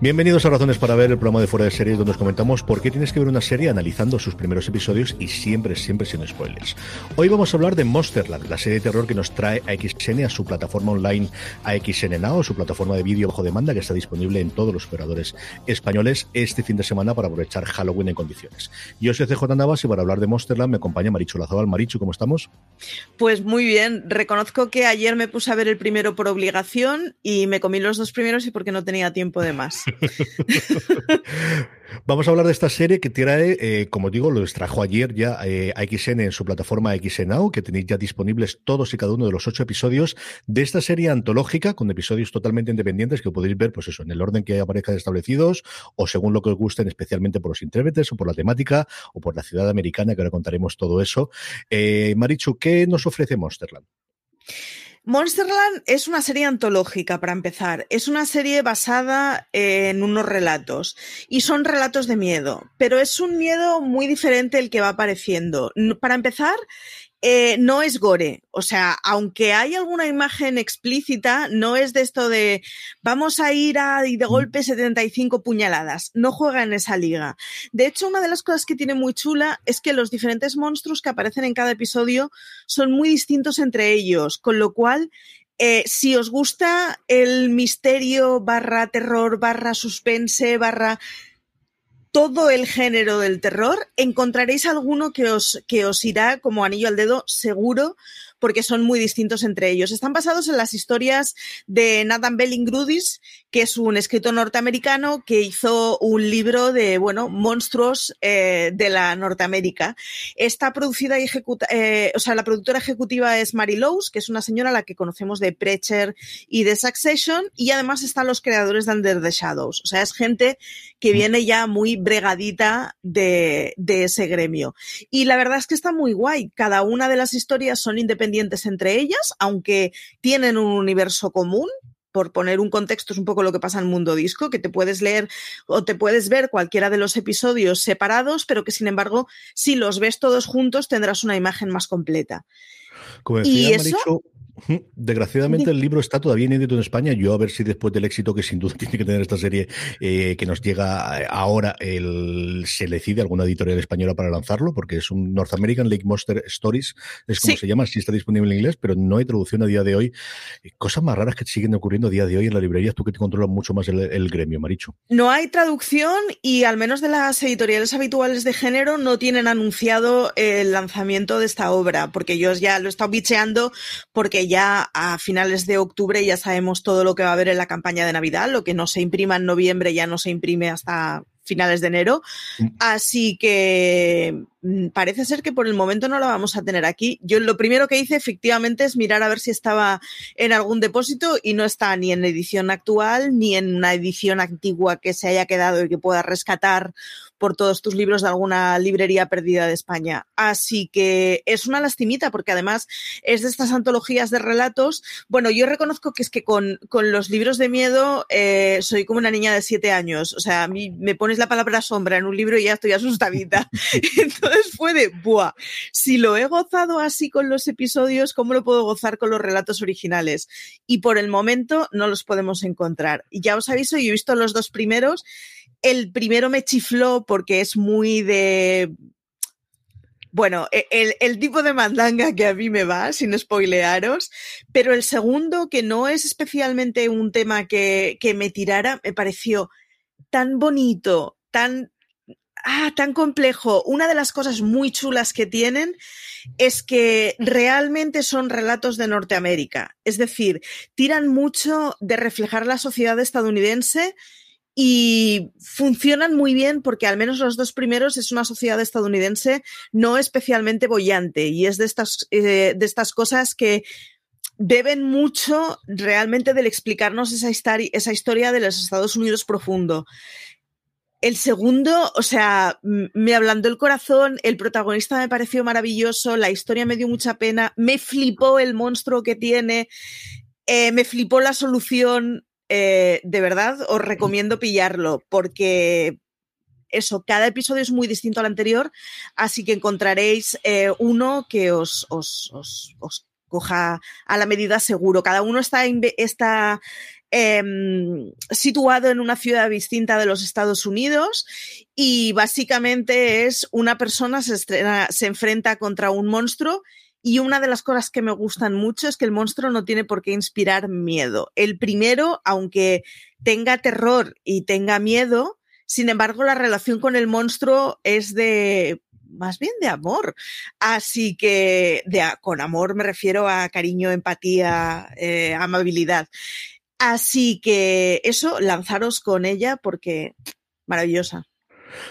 Bienvenidos a Razones para Ver, el programa de Fuera de Series, donde os comentamos por qué tienes que ver una serie analizando sus primeros episodios y siempre, siempre sin spoilers. Hoy vamos a hablar de Monsterland, la serie de terror que nos trae a XN a su plataforma online AXN Now, su plataforma de vídeo bajo demanda que está disponible en todos los operadores españoles este fin de semana para aprovechar Halloween en condiciones. Yo soy CJ Navas y para hablar de Monsterland me acompaña Marichu Lazabal. Marichu, ¿cómo estamos? Pues muy bien. Reconozco que ayer me puse a ver el primero por obligación y me comí los dos primeros y porque no tenía tiempo de más. Vamos a hablar de esta serie que trae, eh, como digo, lo extrajo ayer ya eh, XN en su plataforma XNOW, que tenéis ya disponibles todos y cada uno de los ocho episodios de esta serie antológica, con episodios totalmente independientes que podéis ver, pues eso, en el orden que aparezcan establecidos o según lo que os gusten, especialmente por los intérpretes o por la temática o por la ciudad americana, que ahora contaremos todo eso. Eh, Marichu, ¿qué nos ofrece Monsterland? Monsterland es una serie antológica, para empezar. Es una serie basada en unos relatos. Y son relatos de miedo. Pero es un miedo muy diferente el que va apareciendo. Para empezar, eh, no es gore. O sea, aunque hay alguna imagen explícita, no es de esto de vamos a ir a y de mm. golpe 75 puñaladas. No juega en esa liga. De hecho, una de las cosas que tiene muy chula es que los diferentes monstruos que aparecen en cada episodio son muy distintos entre ellos, con lo cual eh, si os gusta el misterio barra terror barra suspense barra todo el género del terror, encontraréis alguno que os, que os irá como anillo al dedo seguro, porque son muy distintos entre ellos. Están basados en las historias de Nathan Belling-Grudis, que es un escritor norteamericano que hizo un libro de, bueno, monstruos eh, de la Norteamérica. Está producida y ejecuta, eh, o sea, la productora ejecutiva es Mary Lowe's, que es una señora a la que conocemos de Preacher y de Succession, y además están los creadores de Under the Shadows. O sea, es gente que mm. viene ya muy bregadita de, de ese gremio. Y la verdad es que está muy guay. Cada una de las historias son independientes entre ellas, aunque tienen un universo común, por poner un contexto, es un poco lo que pasa en Mundo Disco, que te puedes leer o te puedes ver cualquiera de los episodios separados, pero que sin embargo, si los ves todos juntos, tendrás una imagen más completa. y eso, Desgraciadamente el libro está todavía inédito en España. Yo a ver si después del éxito que sin duda tiene que tener esta serie eh, que nos llega eh, ahora, el, se decide alguna editorial española para lanzarlo, porque es un North American Lake Monster Stories, es como se llama, sí está disponible en inglés, pero no hay traducción a día de hoy. Eh, cosas más raras que siguen ocurriendo a día de hoy en la librería, tú que te controlas mucho más el, gremio, Maricho. No hay traducción y al menos de las editoriales habituales de género no tienen anunciado el lanzamiento de esta obra, porque yo ya lo he estado bicheando porque ya a finales de octubre ya sabemos todo lo que va a haber en la campaña de Navidad, lo que no se imprima en noviembre ya no se imprime hasta finales de enero. Mm. Así que mm, parece ser que por el momento no la vamos a tener aquí. Yo lo primero que hice efectivamente es mirar a ver si estaba en algún depósito y no está ni en edición actual ni en una edición antigua que se haya quedado y que pueda rescatar por todos tus libros de alguna librería perdida de España. Así que es una lastimita porque además es de estas antologías de relatos. Bueno, yo reconozco que es que con, los libros de miedo eh, soy como una niña de siete años. O sea, a mí me pones la palabra sombra en un libro y ya estoy asustadita. Entonces fue de, buah, si lo he gozado así con los episodios, ¿cómo lo puedo gozar con los relatos originales? Y por el momento no los podemos encontrar. Ya os aviso, yo he visto los dos primeros el primero me chifló porque es muy de bueno, e, el, tipo de mandanga que a mí me va, sin spoilearos, pero el segundo, que no es especialmente un tema que, que me tirara, me pareció tan bonito, tan, ah, tan complejo. Una de las cosas muy chulas que tienen es que realmente son relatos de Norteamérica. Es decir, tiran mucho de reflejar la sociedad estadounidense y funcionan muy bien porque al menos los dos primeros es una sociedad estadounidense no especialmente bollante y es de estas, eh, de estas cosas que beben mucho realmente del explicarnos esa, esa historia de los Estados Unidos profundo. El segundo, o sea, me ablandó el corazón, el protagonista me pareció maravilloso, la historia me dio mucha pena, me flipó el monstruo que tiene, eh, me flipó la solución, eh, de verdad os recomiendo pillarlo porque eso, cada episodio es muy distinto al anterior, así que encontraréis eh, uno que os, os, os, coja a la medida seguro. Cada uno está, está em, situado en una ciudad distinta de los Estados Unidos y básicamente es una persona se, se enfrenta contra un monstruo y una de las cosas que me gustan mucho es que el monstruo no tiene por qué inspirar miedo. El primero, aunque tenga terror y tenga miedo, sin embargo, la relación con el monstruo es de más bien de amor. Así que con amor me refiero a cariño, empatía, eh, amabilidad. Así que eso, lanzaros con ella porque maravillosa.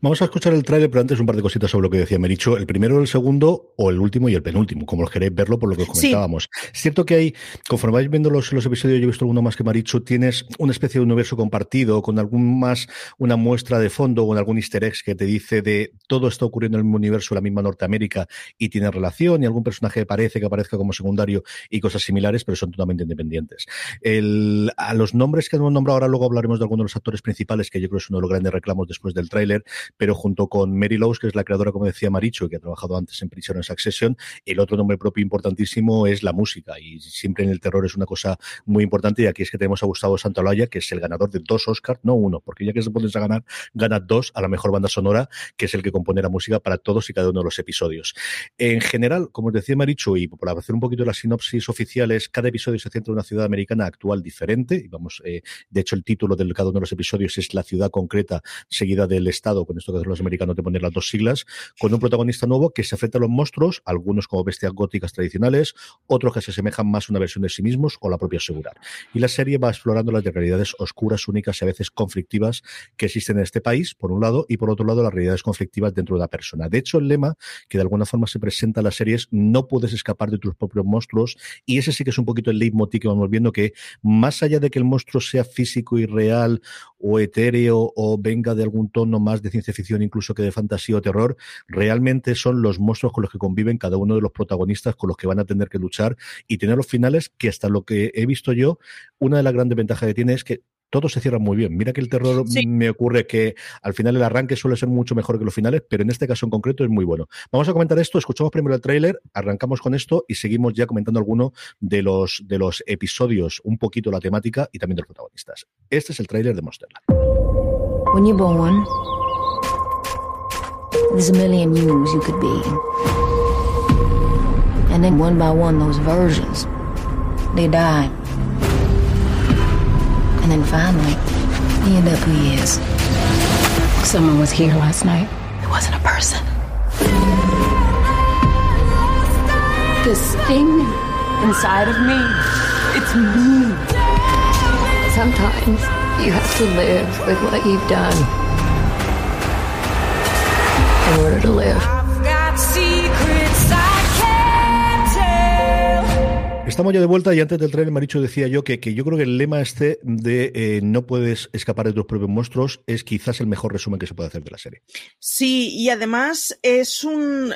Vamos a escuchar el tráiler, pero antes un par de cositas sobre lo que decía Mericho. El primero, el segundo, o el último y el penúltimo, como lo queréis verlo por lo que os comentábamos. Es cierto que hay, conforme vais viendo los, los episodios, yo he visto alguno más que Maricho, tienes una especie de universo compartido, con algún más, una muestra de fondo o en algún easter egg que te dice de todo está ocurriendo en el mismo universo, la misma Norteamérica, y tiene relación, y algún personaje parece que aparezca como secundario y cosas similares, pero son totalmente independientes. El, a los nombres que hemos nombrado ahora, luego hablaremos de algunos de los actores principales, que yo creo que es uno de los grandes reclamos después del tráiler, pero junto con Mary Lowes, que es la creadora, como decía Maricho, que ha trabajado antes en Prison Succession, el otro nombre propio importantísimo es la música, y siempre en el terror es una cosa muy importante, y aquí es que tenemos a Gustavo Santaolalla, que es el ganador de dos Oscars, no uno, porque ya que se pones a ganar, gana dos a la mejor banda sonora, que es el que compone la música para todos y cada uno de los episodios. En general, como os decía Maricho, y por hacer un poquito las sinopsis oficiales, cada episodio se centra en una ciudad americana actual diferente, y vamos, eh, de hecho el título de cada uno de los episodios es la ciudad concreta seguida del estado con esto que los americanos de poner las dos siglas, con un protagonista nuevo que se enfrenta a los monstruos, algunos como bestias góticas tradicionales, otros que se asemejan más a una versión de sí mismos o la propia Segurar. Y la serie va explorando las realidades oscuras, únicas y a veces conflictivas que existen en este país, por un lado, y por otro lado, las realidades conflictivas dentro de la persona. De hecho, el lema que de alguna forma se presenta en la serie es no puedes escapar de tus propios monstruos, y ese sí que es un poquito el leitmotiv que vamos viendo, que más allá de que el monstruo sea físico y real o etéreo o venga de algún tono más de ciencia ficción incluso que de fantasía o terror, realmente son los monstruos con los que conviven cada uno de los protagonistas con los que van a tener que luchar y tener los finales que hasta lo que he visto yo, una de las grandes ventajas que tiene es que todo se cierra muy bien. Mira que el terror me ocurre que al final el arranque suele ser mucho mejor que los finales, pero en este caso en concreto es muy bueno. Vamos a comentar esto, escuchamos primero el tráiler, arrancamos con esto y seguimos ya comentando alguno de los, de los episodios, un poquito la temática y también de los protagonistas. Este es el tráiler de Monsterland. There's a million yous you could be. And then one by one, those versions, they die. And then finally, he end up who he is. Someone was here last night. It wasn't a person. This thing inside of me, it's me. Sometimes you have to live with what you've done. Estamos ya de vuelta y antes del tren, Maricho decía yo que, que yo creo que el lema este de eh, no puedes escapar de tus propios monstruos es quizás el mejor resumen que se puede hacer de la serie. Sí, y además es un...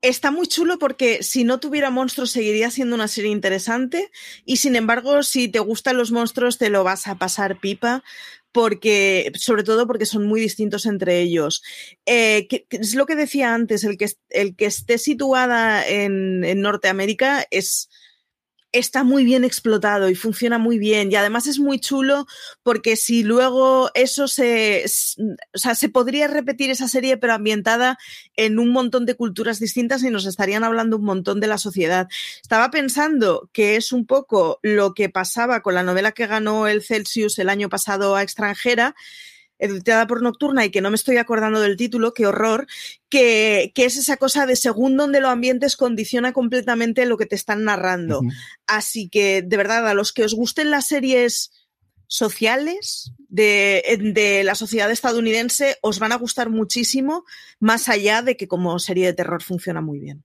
Está muy chulo porque si no tuviera monstruos seguiría siendo una serie interesante y sin embargo si te gustan los monstruos te lo vas a pasar pipa porque, sobre todo porque son muy distintos entre ellos. Eh, es lo que decía antes, el que, el que esté situada en, en Norteamérica es, está muy bien explotado y funciona muy bien. Y además es muy chulo porque si luego eso se, o sea, se podría repetir esa serie pero ambientada en un montón de culturas distintas y nos estarían hablando un montón de la sociedad. Estaba pensando que es un poco lo que pasaba con la novela que ganó el Celsius el año pasado a extranjera editada por Nocturna y que no me estoy acordando del título, qué horror, que, que, es esa cosa de según donde lo ambientes condiciona completamente lo que te están narrando. Así que, de verdad, a los que os gusten las series sociales de, de, la sociedad estadounidense os van a gustar muchísimo, más allá de que como serie de terror funciona muy bien.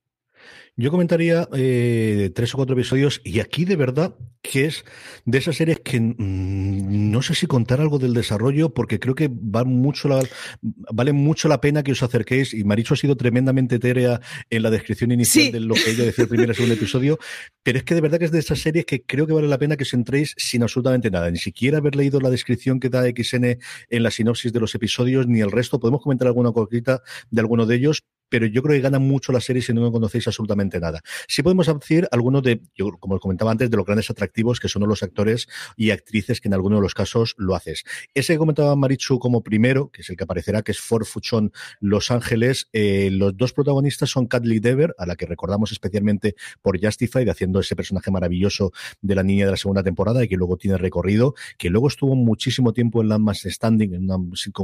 Yo comentaría eh, tres o cuatro episodios y aquí de verdad que es de esas series que mm, no sé si contar algo del desarrollo porque creo que va mucho la, vale mucho la pena que os acerquéis y Maricho ha sido tremendamente etérea en la descripción inicial de lo que ella decía el primer y segundo episodio, pero es que de verdad que es de esas series que creo que vale la pena que os entréis sin absolutamente nada, ni siquiera haber leído la descripción que da XN en la sinopsis de los episodios ni el resto, podemos comentar alguna cosita de alguno de ellos, pero yo creo que gana mucho la serie si no conocéis absolutamente nada. Sí podemos decir algunos de, yo, como os comentaba antes, de los grandes atractivos que son los actores y actrices que en algunos de los casos lo haces. Ese que comentaba Marichu como primero, que es el que aparecerá, que es Fort Fuchon Los Ángeles, eh, los dos protagonistas son Kathleen Dever, a la que recordamos especialmente por Justified, haciendo ese personaje maravilloso de la niña de la segunda temporada y que luego tiene recorrido, que luego estuvo muchísimo tiempo en Landmass Standing, en una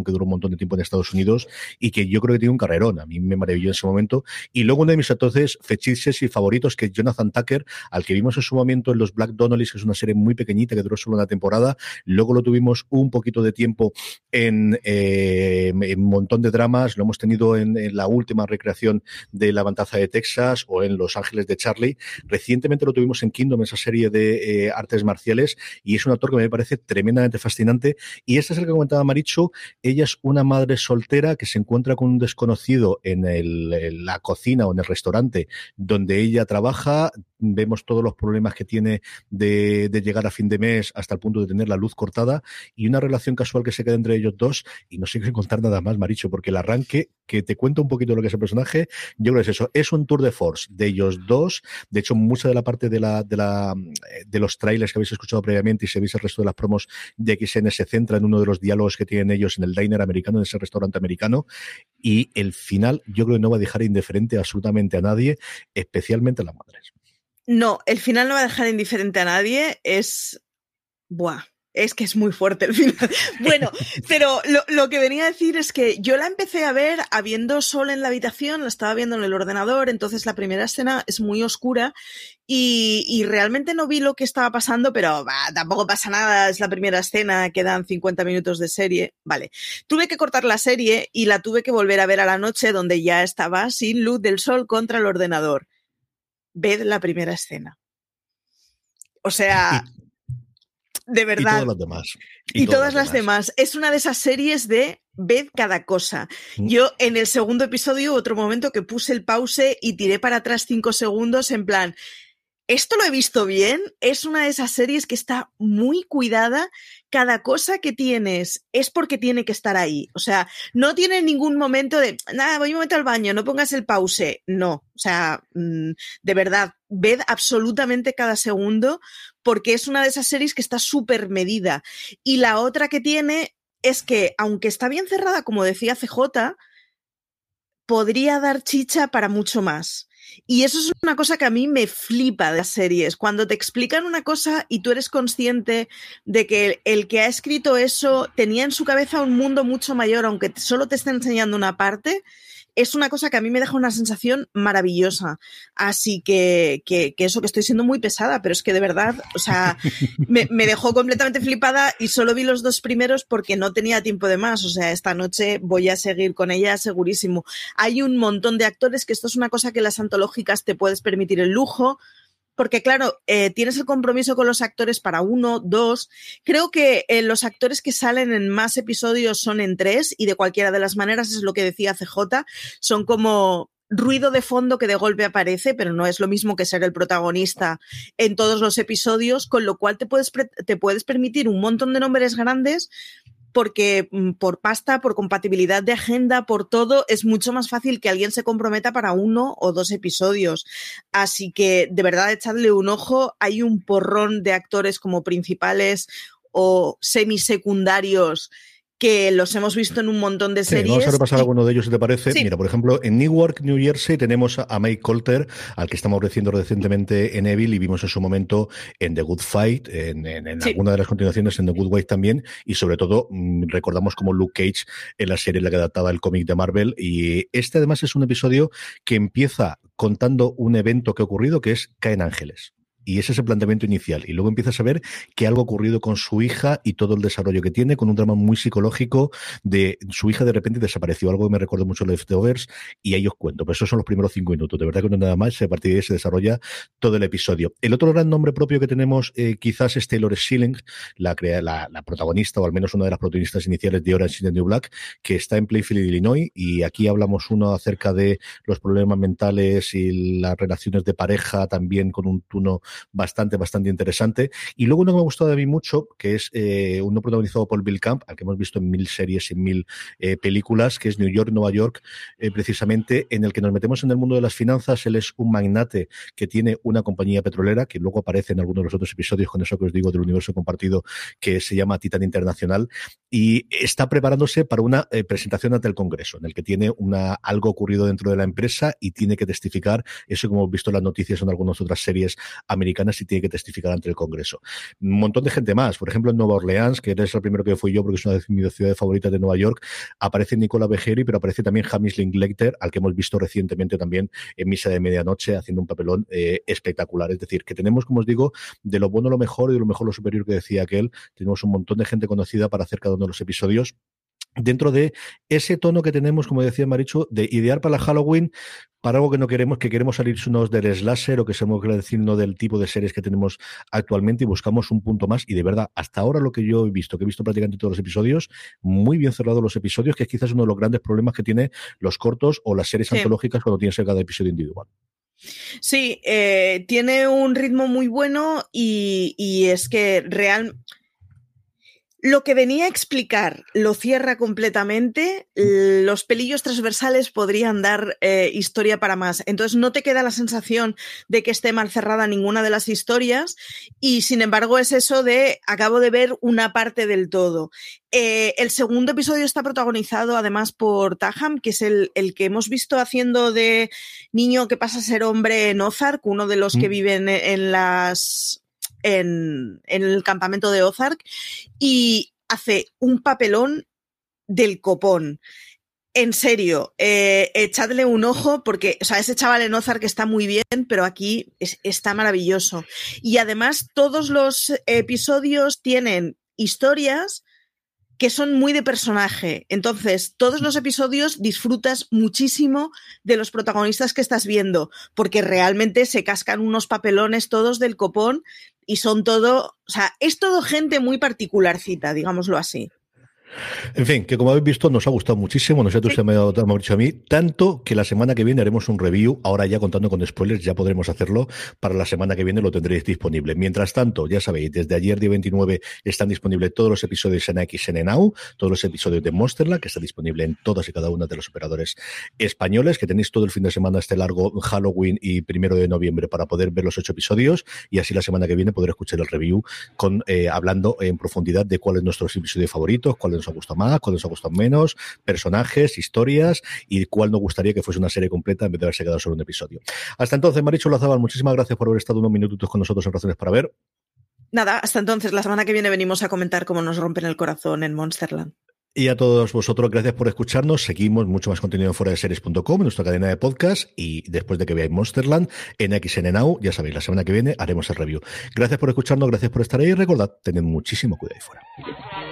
que duró un montón de tiempo en Estados Unidos y que yo creo que tiene un carrerón. A mí me maravilló en ese momento. Y luego uno de mis entonces fechiches y favoritos, que es Jonathan Tucker, al que vimos en su momento en los Black Donnellys, que es una serie muy pequeñita que duró solo una temporada. Luego lo tuvimos un poquito de tiempo en, eh, un montón de dramas. Lo hemos tenido en, la última recreación de La Bantaza de Texas o en Los Ángeles de Charlie. Recientemente lo tuvimos en Kingdom, esa serie de eh, artes marciales, y es un actor que me parece tremendamente fascinante. Y este es el que comentaba Marichu. Ella es una madre soltera que se encuentra con un desconocido en, el, la cocina o en el restaurante donde ella trabaja. Vemos todos los problemas que tiene de, de, llegar a fin de mes hasta el punto de tener la luz cortada y una relación casual que se queda entre ellos dos. Y no sé qué contar nada más, Maricho, porque el arranque que te cuenta un poquito lo que es el personaje, yo creo que es eso. Es un tour de force de ellos dos. De hecho, mucha de la parte de la, de la de los trailers que habéis escuchado previamente y si veis el resto de las promos de XN se centra en uno de los diálogos que tienen ellos en el diner americano, en ese restaurante americano. Y el final, yo creo que no va a dejar indiferente absolutamente a nadie, especialmente a las madres. No, el final no va a dejar indiferente a nadie. Es. Buah. Es que es muy fuerte el final. Bueno, pero lo, que venía a decir es que yo la empecé a ver habiendo sol en la habitación, la estaba viendo en el ordenador, entonces la primera escena es muy oscura y, y realmente no vi lo que estaba pasando, pero tampoco pasa nada, es la primera escena, quedan 50 minutos de serie. Vale, tuve que cortar la serie y la tuve que volver a ver a la noche donde ya estaba sin luz del sol contra el ordenador ved la primera escena. O sea, de verdad. Y todas las demás. Y, todas, las demás. Es una de esas series de ved cada cosa. Mm. Yo en el segundo episodio, otro momento que puse el pause y tiré para atrás cinco segundos en plan, esto lo he visto bien, es una de esas series que está muy cuidada. Cada cosa que tienes es porque tiene que estar ahí. O sea, no tiene ningún momento de, nada, voy un momento al baño, no pongas el pause. No, o sea, mm, de verdad, ved absolutamente cada segundo porque es una de esas series que está súper medida. Y la otra que tiene es que, aunque está bien cerrada, como decía CJ, podría dar chicha para mucho más. Y eso es una cosa que a mí me flipa de las series. Cuando te explican una cosa y tú eres consciente de que el que ha escrito eso tenía en su cabeza un mundo mucho mayor, aunque solo te esté enseñando una parte, es una cosa que a mí me deja una sensación maravillosa. Así que, que, eso, que estoy siendo muy pesada, pero es que de verdad, o sea, me, me, dejó completamente flipada y solo vi los dos primeros porque no tenía tiempo de más. O sea, esta noche voy a seguir con ella segurísimo. Hay un montón de actores que esto es una cosa que las antológicas te puedes permitir el lujo porque claro, eh, tienes el compromiso con los actores para uno, dos. Creo que eh, los actores que salen en más episodios son en tres y de cualquiera de las maneras es lo que decía CJ, son como ruido de fondo que de golpe aparece, pero no es lo mismo que ser el protagonista en todos los episodios, con lo cual te puedes, te puedes permitir un montón de nombres grandes porque mm, por pasta, por compatibilidad de agenda, por todo, es mucho más fácil que alguien se comprometa para uno o dos episodios. Así que de verdad echadle un ojo. Hay un porrón de actores como principales o semisecundarios que los hemos visto en un montón de series. vamos a repasar alguno de ellos, si te parece. Mira, por ejemplo, en Newark, New Jersey, tenemos a Mike Colter, al que estamos reciendo recientemente en Evil y vimos en su momento en The Good Fight, en, alguna de las continuaciones en The Good Wife también, y sobre todo mm, recordamos como Luke Cage en la serie en la que adaptaba el cómic de Marvel. Y este además es un episodio que empieza contando un evento que ha ocurrido, que es Caen Ángeles. Y ese es el planteamiento inicial. Y luego empiezas a ver que algo ha ocurrido con su hija y todo el desarrollo que tiene, con un drama muy psicológico de su hija de repente desapareció, algo que me recuerda mucho a Leftovers, y ahí os cuento. Pero esos son los primeros cinco minutos. De verdad que no nada más, a partir de ahí se desarrolla todo el episodio. El otro gran nombre propio que tenemos eh, quizás es Taylor Schilling, la, la, protagonista, o al menos una de las protagonistas iniciales de Orange is the New Black, que está en Playfield, Illinois, y aquí hablamos uno acerca de los problemas mentales y las relaciones de pareja, también con un tono bastante, bastante interesante. Y luego uno que me ha gustado de mí mucho, que es eh, uno protagonizado por Bill Camp, al que hemos visto en mil series y mil eh, películas, que es New York, Nueva York, eh, precisamente, en el que nos metemos en el mundo de las finanzas. Él es un magnate que tiene una compañía petrolera, que luego aparece en algunos de los otros episodios, con eso que os digo del universo compartido, que se llama Titan Internacional, y está preparándose para una presentación ante el Congreso, en el que tiene una, algo ocurrido dentro de la empresa y tiene que testificar, eso como hemos visto en las noticias en algunas otras series americanas, y tiene que testificar ante el Congreso. Un montón de gente más, por ejemplo, en Nueva Orleans, que es el primero que fui yo porque es una de mis ciudades favoritas de Nueva York, aparece Nicola Bejeri, pero aparece también James Linklater, al que hemos visto recientemente también en Misa de Medianoche, haciendo un papelón eh, espectacular. Es decir, que tenemos, como os digo, de lo bueno lo mejor y de lo mejor lo superior que decía aquel, tenemos un montón de gente conocida para hacer cada uno de los episodios dentro de ese tono que tenemos, como decía Marichu, de idear para la Halloween, para algo que no queremos, que queremos salirnos del slasher o que seamos decir no del tipo de series que tenemos actualmente y buscamos un punto más. Y de verdad, hasta ahora lo que yo he visto, que he visto prácticamente todos los episodios, muy bien cerrados los episodios, que es quizás uno de los grandes problemas que tiene los cortos o las series antológicas cuando tienes cada episodio individual. Sí, eh, tiene un ritmo muy bueno y, y es que real, lo que venía a explicar lo cierra completamente. Los pelillos transversales podrían dar eh, historia para más. Entonces no te queda la sensación de que esté mal cerrada ninguna de las historias y sin embargo es eso de acabo de ver una parte del todo. Eh, el segundo episodio está protagonizado además por Taham, que es el, que hemos visto haciendo de niño que pasa a ser hombre en Ozark, uno de los que mm. viven en las en, el campamento de Ozark y hace un papelón del copón. En serio, eh, echadle un ojo porque, o sea, ese chaval en Ozark está muy bien, pero aquí está maravilloso. Y además, todos los episodios tienen historias que son muy de personaje. Entonces, todos los episodios disfrutas muchísimo de los protagonistas que estás viendo, porque realmente se cascan unos papelones todos del copón y son todo, o sea, es todo gente muy particularcita, digámoslo así. En fin, que como habéis visto nos ha gustado muchísimo, nosotros sí. me ha dicho a mí, tanto que la semana que viene haremos un review, ahora ya contando con spoilers, ya podremos hacerlo, para la semana que viene lo tendréis disponible. Mientras tanto, ya sabéis, desde ayer día 29 están disponibles todos los episodios en XN Now, todos los episodios de Monsterland, que está disponible en todas y cada una de los operadores españoles, que tenéis todo el fin de semana este largo Halloween y primero de noviembre para poder ver los ocho episodios y así la semana que viene poder escuchar el review con eh, hablando en profundidad de cuáles nuestros episodios favoritos, cuáles nos ha gustado más, cuál nos ha gustado menos, personajes, historias y cuál nos gustaría que fuese una serie completa en vez de haberse quedado solo un episodio. Hasta entonces, Marichu Lazabal, muchísimas gracias por haber estado unos minutos con nosotros en Razones para Ver. Nada, hasta entonces, la semana que viene venimos a comentar cómo nos rompen el corazón en Monsterland. Y a todos vosotros, gracias por escucharnos. Seguimos mucho más contenido en fuera de series.com, en nuestra cadena de podcast. Y después de que veáis Monsterland en XN Now, ya sabéis, la semana que viene haremos el review. Gracias por escucharnos, gracias por estar ahí. Y recordad, tened muchísimo cuidado ahí fuera.